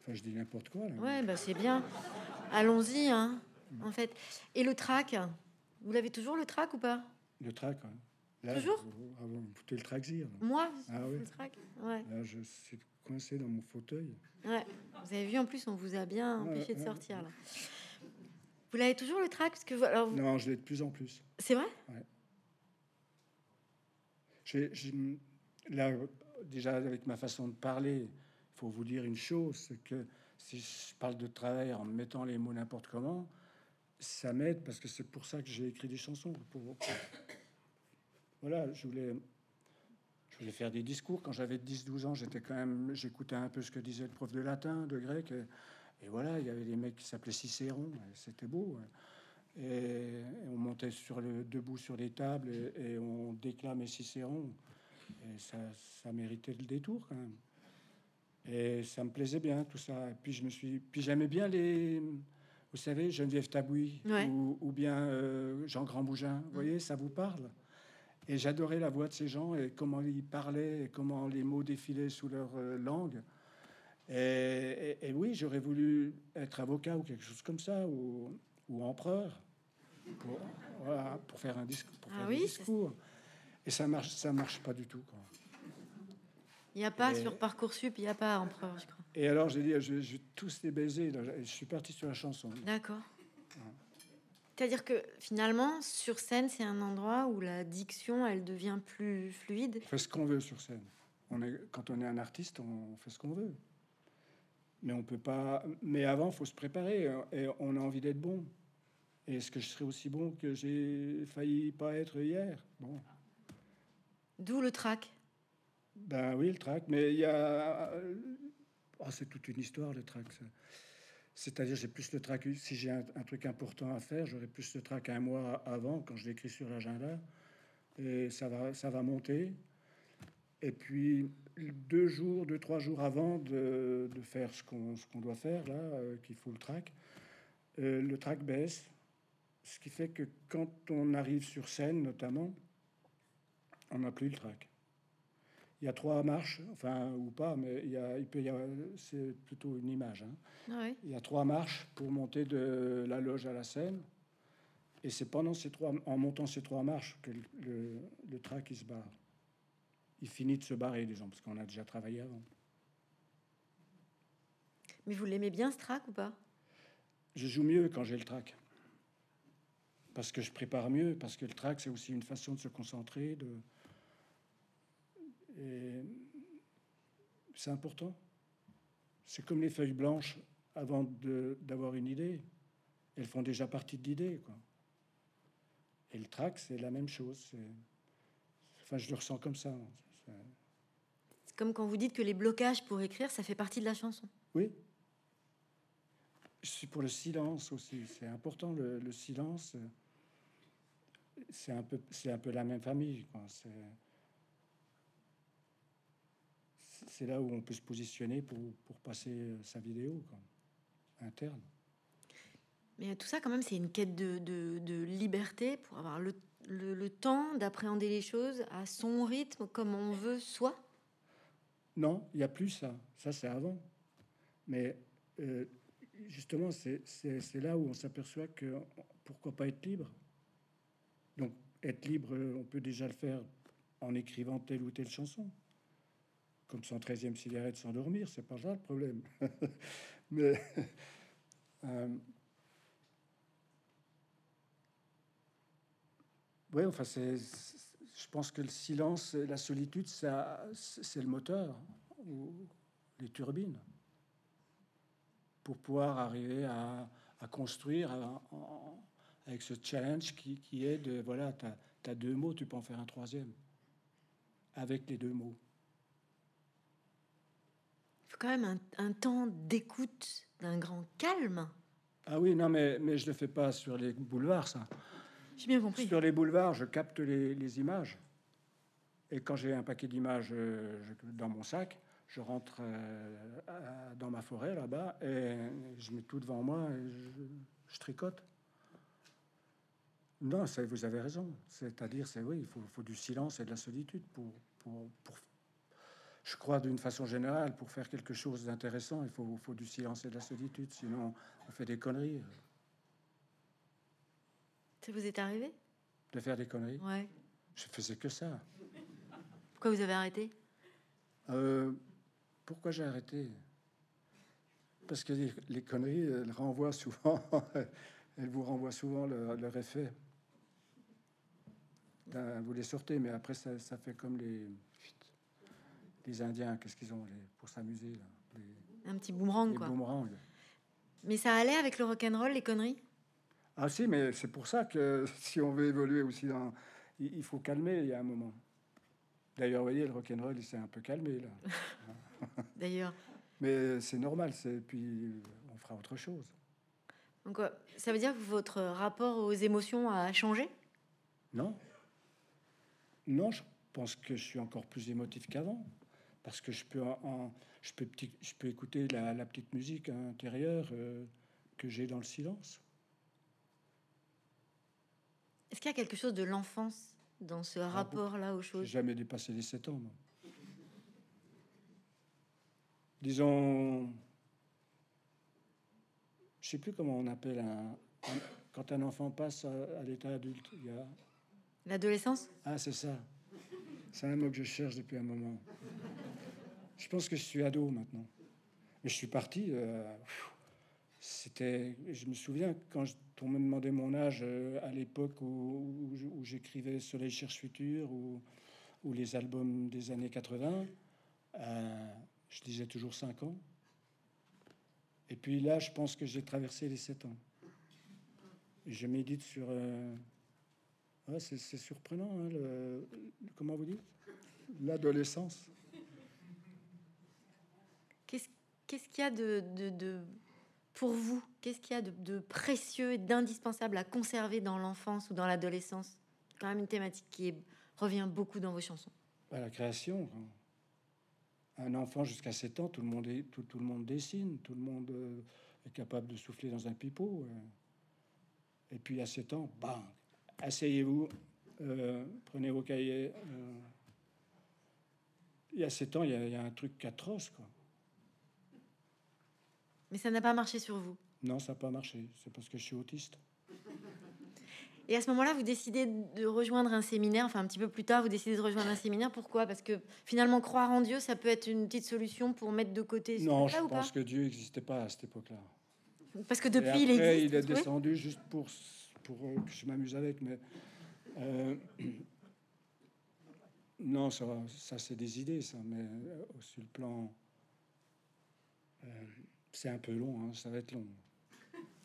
Enfin, je dis n'importe quoi. Là. Ouais, bah c'est bien. Allons-y, hein, en fait. Et le trac, vous l'avez toujours le trac ou pas? Le trac, Là, toujours? ah, vous, le trac-zire. Moi, ah, oui. le trac. Ouais. Là, je suis coincé dans mon fauteuil. Ouais. Vous avez vu, en plus, on vous a bien empêché de sortir là. Vous l'avez toujours le trac? Parce que alors Non, je l'ai de plus en plus. C'est vrai? Ouais. là, déjà, avec ma façon de parler, il faut vous dire une chose, c'est que si je parle de travail en mettant les mots n'importe comment, ça m'aide parce que c'est pour ça que j'ai écrit des chansons. Pour, Voilà, je voulais, je voulais faire des discours. Quand j'avais 10-12 ans, j'étais quand même, j'écoutais un peu ce que disait le prof de latin, de grec. Et, et voilà, il y avait des mecs qui s'appelaient Cicéron, c'était beau. Et, on montait sur le, debout sur les tables et, on déclamait Cicéron. Et ça, ça, méritait le détour quand même. Et ça me plaisait bien tout ça. Et puis je me suis, puis j'aimais bien les, vous savez, Geneviève Tabouy ou, bien euh, Jean Grandbougin. Vous voyez, ça vous parle? Et j'adorais la voix de ces gens et comment ils parlaient et comment les mots défilaient sous leur euh, langue. Et, oui, j'aurais voulu être avocat ou quelque chose comme ça, ou, empereur, pour, pour faire un, discours, pour ah oui, discours. Et ça marche, ça marche pas du tout. Quoi. Il n'y a pas sur Parcoursup, il n'y a pas empereur, je crois. Et alors, j'ai dit, je, tous les baiser. Je suis parti sur la chanson. D'accord. C'est-à-dire que finalement, sur scène, c'est un endroit où la diction, elle devient plus fluide. On fait ce qu'on veut sur scène. On est, quand on est un artiste, on fait ce qu'on veut mais on peut pas. Mais avant, faut se préparer euh, et on a envie d'être bon. Est-ce que je serais aussi bon que j'ai failli pas être hier? Bon. D'où le trac? Ben oui, le trac. Mais il y a. Oh, c'est toute une histoire le trac. C'est-à-dire, j'ai plus le trac. Si j'ai un, truc important à faire, j'aurai plus le trac un mois avant quand je l'écris sur l'agenda. Et ça va, ça va monter. Et puis, deux jours, deux, trois jours avant de, faire ce qu'on doit faire, là, euh, qu'il faut le track, euh, le track baisse. Ce qui fait que quand on arrive sur scène, notamment, on n'a plus le track. Il y a trois marches, enfin, ou pas, mais il, y a, il peut y avoir, c'est plutôt une image. Hein. Ah il y a trois marches pour monter de la loge à la scène. Et c'est pendant ces trois, en montant ces trois marches que le, le track il se barre il finit de se barrer, disons, parce qu'on a déjà travaillé avant. Mais vous l'aimez bien ce track ou pas? Je joue mieux quand j'ai le track. Parce que je prépare mieux, parce que le track, c'est aussi une façon de se concentrer. De... Et c'est important. C'est comme les feuilles blanches avant d'avoir une idée. Elles font déjà partie de l'idée. Quoi. Et le track, c'est la même chose. Enfin, je le ressens comme ça. C'est comme quand vous dites que les blocages pour écrire, ça fait partie de la chanson. Oui. C'est pour le silence aussi. C'est important, le, silence. C'est un, peu, un peu la même famille. C'est là où on peut se positionner pour, pour passer sa vidéo quoi, interne. Mais tout ça, quand même, c'est une quête de, de, de, liberté pour avoir le, le, le temps d'appréhender les choses à son rythme, comme on veut soi. Non, il n'y a plus ça. Ça, c'est avant. Mais euh, justement, c'est là où on s'aperçoit que pourquoi pas être libre. Donc, être libre, on peut déjà le faire en écrivant telle ou telle chanson. Comme son 13e cigarette sans dormir, c'est pas ça le problème. Mais. Euh, oui, enfin, c'est pense que le silence la solitude, c'est le moteur ou les turbines pour pouvoir arriver à, construire avec ce challenge qui, est de voilà, tu as, deux mots, tu peux en faire un troisième avec les deux mots. Il faut quand même un, un temps d'écoute, d'un grand calme. Ah oui, non, mais, mais je ne le fais pas sur les boulevards, ça. Sur les boulevards, je capte les, images. Et quand j'ai un paquet d'images euh, dans mon sac, je rentre euh, dans ma forêt là-bas et je mets tout devant moi et je, tricote. Non, vous avez raison. C'est-à-dire, c'est oui, il faut, du silence et de la solitude pour, pour, je crois d'une façon générale, pour faire quelque chose d'intéressant, il faut, faut, du silence et de la solitude. Sinon, on fait des conneries. Ça vous est arrivé De faire des conneries Ouais. Je faisais que ça. Pourquoi vous avez arrêté euh, Pourquoi j'ai arrêté? Parce que les, conneries, elles renvoient souvent, elles vous renvoient souvent leur, effet. vous les sortez, mais après ça, ça fait comme les, les Indiens, qu'est-ce qu'ils ont les, pour s'amuser Un petit boomerang, quoi. Boomerang. Mais ça allait avec le rock'n'roll, les conneries? Ah si, mais c'est pour ça que si on veut évoluer aussi, dans, il faut calmer, il y a un moment. D'ailleurs, vous voyez, le rock'n'roll, il s'est un peu calmé, là. D'ailleurs. Mais c'est normal, c'est puis on fera autre chose. Donc, ça veut dire que votre rapport aux émotions a changé? Non. Non, je pense que je suis encore plus émotif qu'avant. Parce que je peux, en, je peux, petit, je peux écouter la, la petite musique intérieure euh, que j'ai dans le silence. Est-ce qu'il y a quelque chose de l'enfance dans ce rapport-là aux choses J'ai jamais dépassé les 7 ans. Disons, je sais plus comment on appelle un, quand un enfant passe à, l'état adulte. Il y a l'adolescence? Ah, c'est ça. C'est un mot que je cherche depuis un moment. Je pense que je suis ado maintenant. Mais je suis parti. Euh, c'était, je me souviens quand on me demandait mon âge euh, à l'époque où, j'écrivais Soleil cherche futur ou, les albums des années 80, euh, je disais toujours 5 ans. Et puis là, je pense que j'ai traversé les 7 ans. Et je médite sur. Euh, c'est, surprenant, hein, comment vous dites? L'adolescence. Qu'est-ce, qu'il y a de pour vous, qu'est-ce qu'il y a de, précieux et d'indispensable à conserver dans l'enfance ou dans l'adolescence? Quand même une thématique qui revient beaucoup dans vos chansons. Bah, la création. Un enfant jusqu'à 7 ans, tout le monde, dessine, tout le monde euh, est capable de souffler dans un pipeau. Euh. Et puis à 7 ans, bang, asseyez-vous, euh, prenez vos cahiers. Il y a 7 ans, il y, y a un truc atroce, quoi. Mais ça n'a pas marché sur vous Non, ça n'a pas marché. C'est parce que je suis autiste. Et à ce moment-là, vous décidez de rejoindre un séminaire, enfin un petit peu plus tard, vous décidez de rejoindre un séminaire. Pourquoi? Parce que finalement, croire en Dieu, ça peut être une petite solution pour mettre de côté. Ce non, je ou pense pas? que Dieu n'existait pas à cette époque-là. Parce que depuis, il après, existe. il est descendu juste pour, pour euh, que je m'amuse avec, mais euh, non, ça, ça c'est des idées, ça, mais euh, sur le plan, euh, c'est un peu long, hein, ça va être long.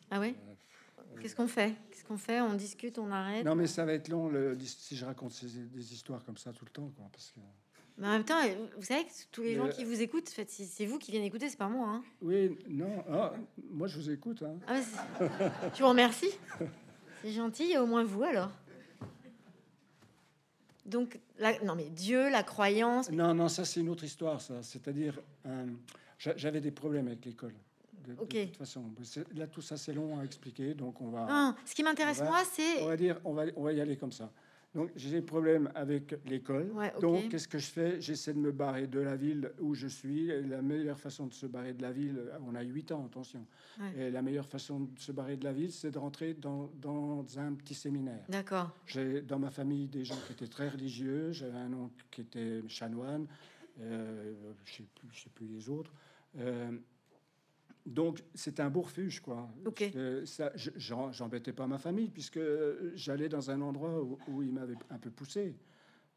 Ah ouais Euh, Qu'est-ce qu'on fait? Qu'est-ce qu'on fait? On discute, on arrête? Non, mais ça va être long le- si je raconte ces- des histoires comme ça tout le temps, quoi, parce que Mais en même temps, vous savez que tous les gens Mais- qui vous écoutent, en fait, c'est vous qui viennent écouter, c'est pas moi. Hein. oui, non, ah, moi je vous écoute, hein. Ah, je vous remercie. C'est gentil, au moins vous alors. Donc, la- non mais Dieu, la croyance. Non, non, ça c'est une autre histoire, ça. C'est-à-dire, euh, j'avais des problèmes avec l'école. De, de toute façon, là tout ça c'est long à expliquer, donc on va, Non, ce qui m'intéresse On moi, on c'est va dire, on va, on va y aller comme ça. Donc j'ai des problèmes avec l'école. Ouais. Donc qu'est-ce que je fais? J'essaie de me barrer de la ville où je suis. Et la meilleure façon de se barrer de la ville, on a 8 ans, attention. Ouais. Et la meilleure façon de se barrer de la ville, c'est de rentrer dans, dans un petit séminaire. d'accord. J'ai dans ma famille des gens qui étaient très religieux. J'avais un oncle qui était chanoine. Euh, je sais je sais plus les autres. Euh, donc c'est un beau refuge, quoi. Ok. Euh, j'embêtais pas ma famille puisque j'allais dans un endroit où, où ils m'avaient un peu poussé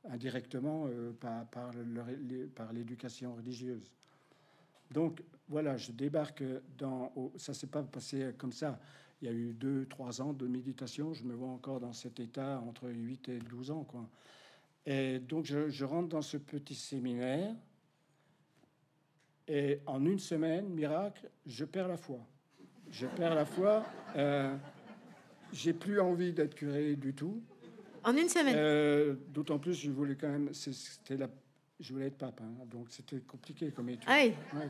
indirectement euh, par, par, leur- les- par l'éducation religieuse. Donc voilà, je débarque dans. au- ça s'est pas passé comme ça. Il y a eu deux, trois ans de méditation. Je me vois encore dans cet état entre 8 et 12 ans. Quoi. Et donc, je, je rentre dans ce petit séminaire. Et en une semaine, miracle, je perds la foi. Je perds la foi. Euh, j'ai plus envie d'être curé du tout. En une semaine. Euh, D'autant plus, je voulais quand même. C'était la, je voulais être pape. hein. donc, c'était compliqué comme étude. ah oui, Ouais.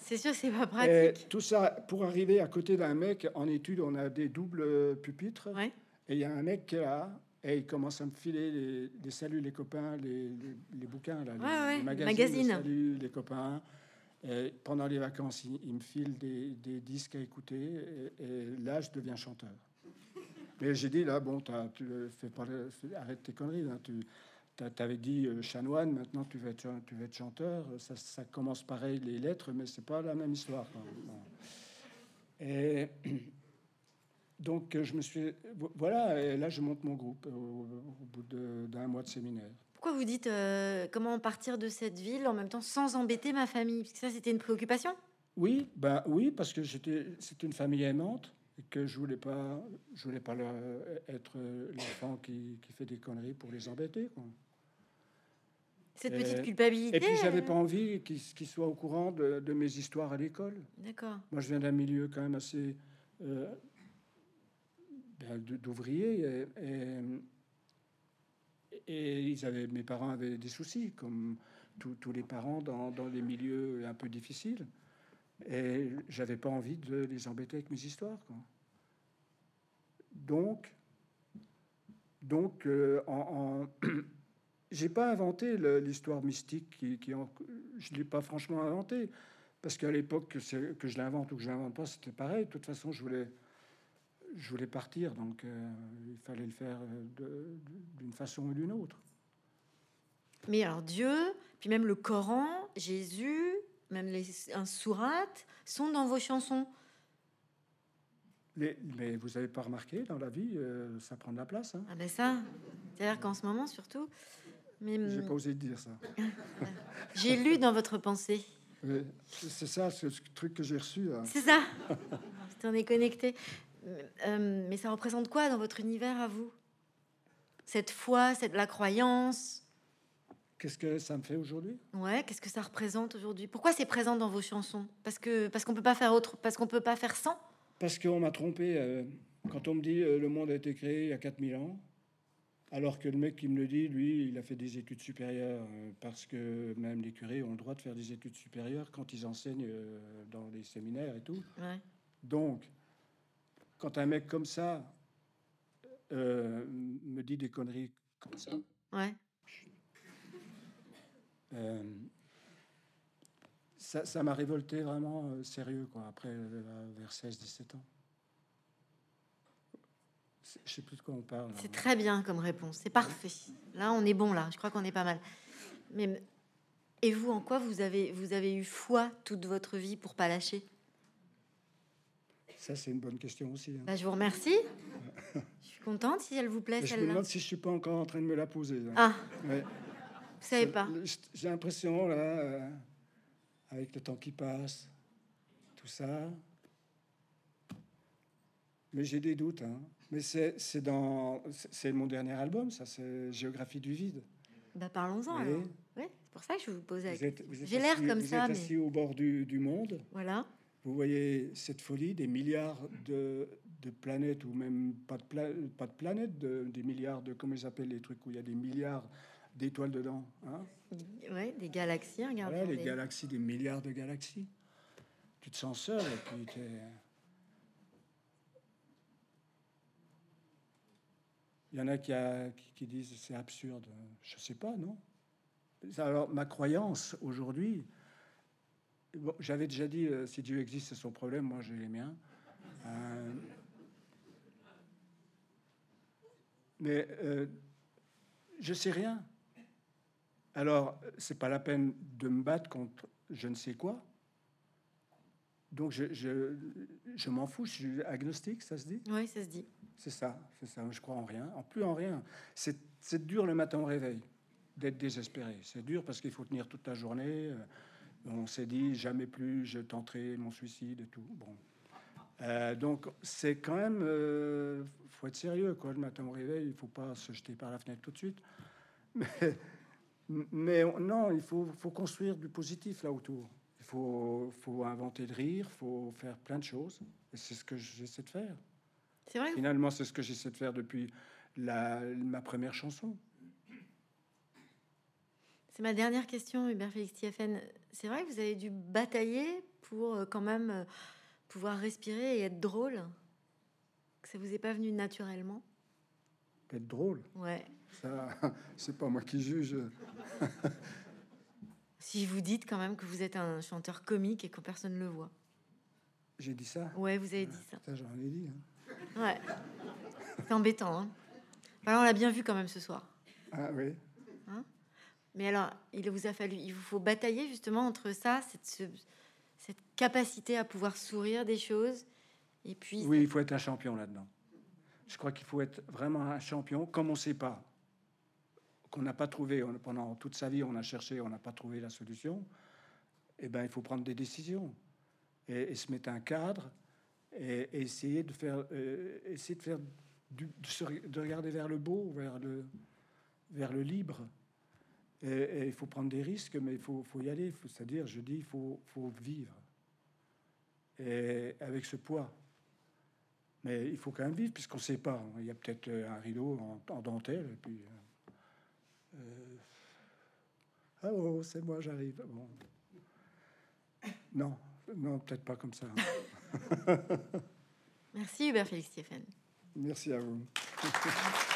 c'est sûr, c'est pas Et pratique. tout ça pour arriver à côté d'un mec en étude, on a des doubles pupitres. Ouais. Et il y a un mec qui est là et il commence à me filer les, les saluts, les copains, les, les, les bouquins, là, les, Ouais, les magazines, magazines. les saluts, les copains. Et pendant les vacances, il, me file des, disques à écouter. Et, là, je deviens chanteur. Mais j'ai dit là, bon, euh, arrête tes conneries. Tu avais dit euh, chanoine, maintenant tu vas être, chanteur. Ça, commence pareil les lettres, mais c'est pas la même histoire. Et donc euh, je me suis, vo- voilà, et là je monte mon groupe au, bout d'un mois de séminaire. Pourquoi vous dites euh, comment partir de cette ville en même temps sans embêter ma famille? Parce que ça, c'était une préoccupation. Oui, ben oui, parce que j'étais, c'était une famille aimante et que je voulais pas, je voulais pas leur- être l'enfant qui, qui fait des conneries pour les embêter. Quoi. Cette petite culpabilité. Et puis j'avais euh, pas envie qu'ils soient au courant de, de mes histoires à l'école. D'accord. Moi, je viens d'un milieu quand même assez euh, ben, d'ouvriers et, et, et mes parents avaient des soucis, comme tous les parents dans, dans les milieux un peu difficiles. Et j'avais pas envie de les embêter avec mes histoires. Donc, donc, euh, j'ai pas inventé l'histoire mystique qui, qui je l'ai pas franchement inventé parce qu'à l'époque que, que je l'invente ou que je l'invente pas, c'était pareil. De toute façon, je voulais, je voulais partir, donc euh, il fallait le faire euh, d'une façon ou d'une autre. Mais alors Dieu, puis même le Coran, Jésus, même les, un sourate sont dans vos chansons. Mais, mais vous avez pas remarqué dans la vie, euh, ça prend de la place. Hein Ah ben ça, c'est-à-dire qu'en ce moment surtout. Mais J'ai hum, pas osé dire ça. j'ai lu dans votre pensée. C'est ça, ce ce truc que j'ai reçu. là. C'est ça. On est connecté. Euh, mais ça représente quoi dans votre univers à vous? Cette foi, cette la croyance? Qu'est-ce que ça me fait aujourd'hui? Ouais, qu'est-ce que ça représente aujourd'hui? Pourquoi c'est présent dans vos chansons? Parce que parce qu'on peut pas faire autre, parce qu'on peut pas faire sans? Parce qu'on m'a trompé. euh, quand on me dit euh, le monde a été créé il y a 4000 ans, alors que le mec qui me le dit, lui, il a fait des études supérieures, euh, parce que même les curés ont le droit de faire des études supérieures quand ils enseignent euh, dans les séminaires et tout. Ouais. Donc, quand un mec comme ça euh, me dit des conneries comme ça, Ouais. euh, ça ça m'a révolté vraiment euh, sérieux, quoi, après, euh, vers 16-17 ans. Je sais plus de quoi on parle. C'est très bien comme réponse. C'est parfait. Là, on est bon. Là, je crois qu'on est pas mal. Mais et vous, en quoi vous avez vous avez eu foi toute votre vie pour pas lâcher? Ça, c'est une bonne question aussi. hein. Bah, Je vous remercie. je suis contente si elle vous plaît Mais je me demande si je suis pas encore en train de me la poser. hein. Ah, Ouais. vous savez pas. J'ai l'impression, là, euh, avec le temps qui passe, tout ça. Mais j'ai des doutes. hein. Mais c'est dans. c'est- mon dernier album, ça, c'est Géographie du vide. Bah, parlons-en. Oui. c'est pour ça que je vous pose la Vous êtes- vous êtes J'ai l'air comme vous ça, êtes mais- assis au bord du, du monde. Voilà. Vous voyez cette folie des milliards de, de planètes, ou même pas de, pla- pas de planètes, de- des milliards de. Comment ils appellent les trucs où il y a des milliards d'étoiles dedans hein? Ouais, des galaxies. Regardez. Voilà, les les- galaxies, des milliards de galaxies. Tu te sens seul et puis t'es- Il y en a qui, a- qui- qui disent c'est absurde. Je sais pas, non? Alors, ma croyance aujourd'hui, bon, j'avais déjà dit euh, si Dieu existe, c'est son problème, moi j'ai les miens. Euh, mais euh, je sais rien. Alors, c'est pas la peine de me battre contre je ne sais quoi. Donc, je, je, je m'en fous, je suis agnostique, ça se dit? Oui, ça se dit. C'est ça, c'est ça. Je crois en rien, en plus en rien. C'est c'est dur le matin au réveil d'être désespéré. C'est dur parce qu'il faut tenir toute la journée. On s'est dit jamais plus je tenterai mon suicide et tout. Bon. Euh, donc c'est quand même, euh, faut être sérieux quoi. Le matin au réveil, il faut pas se jeter par la fenêtre tout de suite. Mais, mais on- non, il faut, faut construire du positif là autour. Il faut, faut inventer de rire, faut faire plein de choses. Et c'est ce que j'essaie de faire. C'est vrai? Finalement, c'est ce que j'essaie de faire depuis la, ma première chanson. C'est ma dernière question, Hubert Félix Thieffen. C'est vrai que vous avez dû batailler pour euh, quand même euh, pouvoir respirer et être drôle Que ça vous est pas venu naturellement? Être drôle, Ouais. ça, c'est pas moi qui juge. Si vous dites quand même que vous êtes un chanteur comique et que personne ne le voit. J'ai dit ça? Ouais, vous avez dit ça. Ça, j'en ai dit. hein. Ouais. C'est embêtant. Hein alors, on l'a bien vu quand même ce soir. Ah oui? Mais alors, il vous a fallu, il vous faut batailler justement entre ça, cette, ce- cette capacité à pouvoir sourire des choses, et puis Oui, il faut être un champion là-dedans. Je crois qu'il faut être vraiment un champion, comme on ne sait pas, qu'on n'a pas trouvé on- pendant toute sa vie, on a cherché, on n'a pas trouvé la solution. Eh ben, il faut prendre des décisions et, et se mettre un cadre et, et essayer de faire, euh, essayer de faire, du- de, se re- de regarder vers le beau, vers le, vers le libre. Et, il faut prendre des risques, mais il faut, faut y aller. C'est-à-dire, je dis, il faut, faut vivre. Et avec ce poids. Mais il faut quand même vivre, puisqu'on ne sait pas. Il y a peut-être euh, un rideau en, en dentelle, et puis. euh, euh, ah oh, c'est moi, j'arrive. Bon. Non, non, peut-être pas comme ça. merci Hubert Félix Stéphane. Merci à vous.